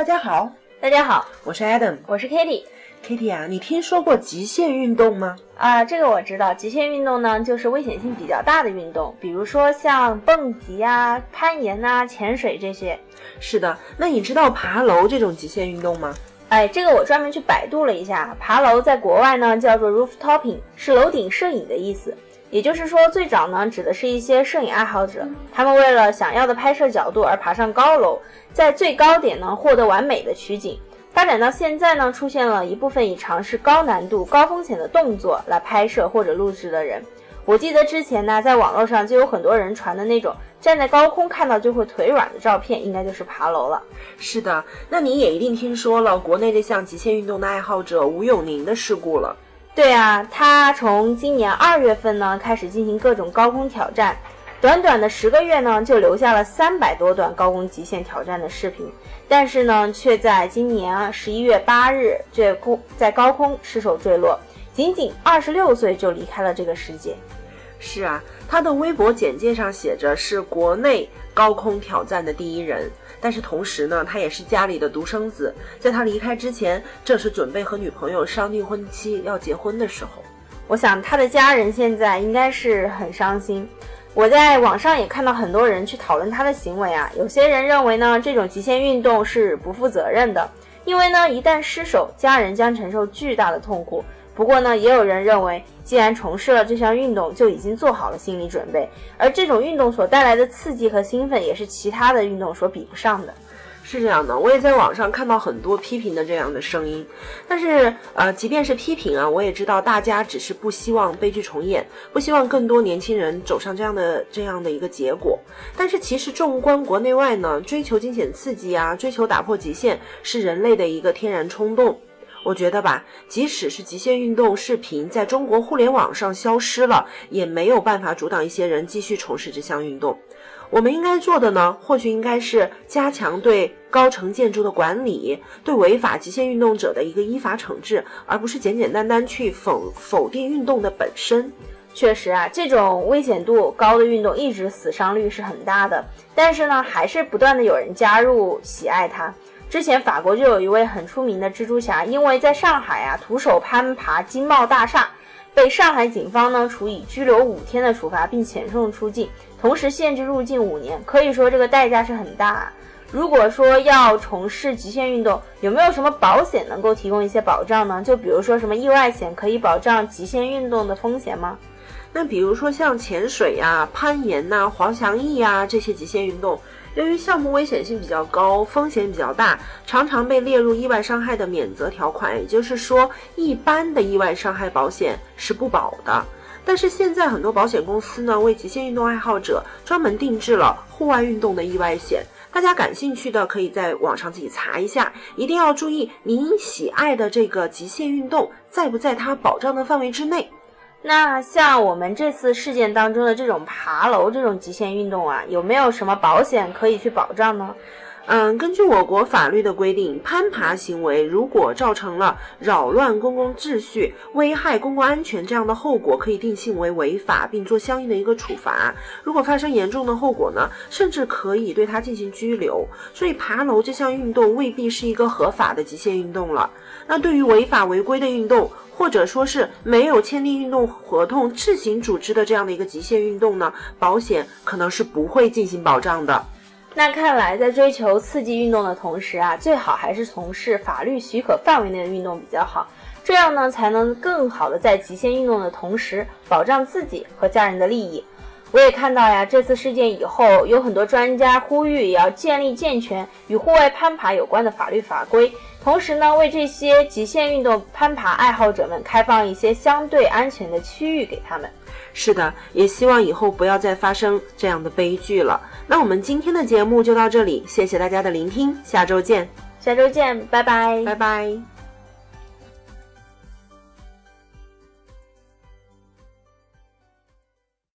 大家好，大家好，我是 Adam，我是 Kitty。Kitty 啊，你听说过极限运动吗？啊，这个我知道。极限运动呢，就是危险性比较大的运动，比如说像蹦极啊、攀岩啊、潜水这些。是的，那你知道爬楼这种极限运动吗？哎，这个我专门去百度了一下，爬楼在国外呢叫做 rooftoping，是楼顶摄影的意思。也就是说，最早呢指的是一些摄影爱好者，他们为了想要的拍摄角度而爬上高楼，在最高点呢获得完美的取景。发展到现在呢，出现了一部分以尝试高难度、高风险的动作来拍摄或者录制的人。我记得之前呢，在网络上就有很多人传的那种站在高空看到就会腿软的照片，应该就是爬楼了。是的，那你也一定听说了国内这项极限运动的爱好者吴永宁的事故了。对啊，他从今年二月份呢开始进行各种高空挑战，短短的十个月呢就留下了三百多段高空极限挑战的视频，但是呢却在今年十一月八日坠空在高空失手坠落，仅仅二十六岁就离开了这个世界。是啊，他的微博简介上写着是国内高空挑战的第一人。但是同时呢，他也是家里的独生子，在他离开之前，正是准备和女朋友商定婚期要结婚的时候。我想他的家人现在应该是很伤心。我在网上也看到很多人去讨论他的行为啊，有些人认为呢，这种极限运动是不负责任的，因为呢，一旦失手，家人将承受巨大的痛苦。不过呢，也有人认为，既然从事了这项运动，就已经做好了心理准备。而这种运动所带来的刺激和兴奋，也是其他的运动所比不上的。是这样的，我也在网上看到很多批评的这样的声音。但是，呃，即便是批评啊，我也知道大家只是不希望悲剧重演，不希望更多年轻人走上这样的这样的一个结果。但是，其实纵观国内外呢，追求惊险刺激啊，追求打破极限，是人类的一个天然冲动。我觉得吧，即使是极限运动视频在中国互联网上消失了，也没有办法阻挡一些人继续从事这项运动。我们应该做的呢，或许应该是加强对高层建筑的管理，对违法极限运动者的一个依法惩治，而不是简简单单去否否定运动的本身。确实啊，这种危险度高的运动一直死伤率是很大的，但是呢，还是不断的有人加入喜爱它。之前法国就有一位很出名的蜘蛛侠，因为在上海啊徒手攀爬金茂大厦，被上海警方呢处以拘留五天的处罚，并遣送出境，同时限制入境五年。可以说这个代价是很大啊。如果说要从事极限运动，有没有什么保险能够提供一些保障呢？就比如说什么意外险可以保障极限运动的风险吗？那比如说像潜水呀、攀岩呐、滑翔翼呀这些极限运动。由于项目危险性比较高，风险比较大，常常被列入意外伤害的免责条款。也就是说，一般的意外伤害保险是不保的。但是现在很多保险公司呢，为极限运动爱好者专门定制了户外运动的意外险。大家感兴趣的可以在网上自己查一下，一定要注意您喜爱的这个极限运动在不在它保障的范围之内。那像我们这次事件当中的这种爬楼这种极限运动啊，有没有什么保险可以去保障呢？嗯，根据我国法律的规定，攀爬行为如果造成了扰乱公共秩序、危害公共安全这样的后果，可以定性为违法，并做相应的一个处罚。如果发生严重的后果呢，甚至可以对他进行拘留。所以，爬楼这项运动未必是一个合法的极限运动了。那对于违法违规的运动，或者说是没有签订运动合同自行组织的这样的一个极限运动呢，保险可能是不会进行保障的。那看来，在追求刺激运动的同时啊，最好还是从事法律许可范围内的运动比较好，这样呢，才能更好的在极限运动的同时保障自己和家人的利益。我也看到呀，这次事件以后，有很多专家呼吁也要建立健全与户外攀爬有关的法律法规，同时呢，为这些极限运动攀爬爱好者们开放一些相对安全的区域给他们。是的，也希望以后不要再发生这样的悲剧了。那我们今天的节目就到这里，谢谢大家的聆听，下周见，下周见，拜拜，拜拜。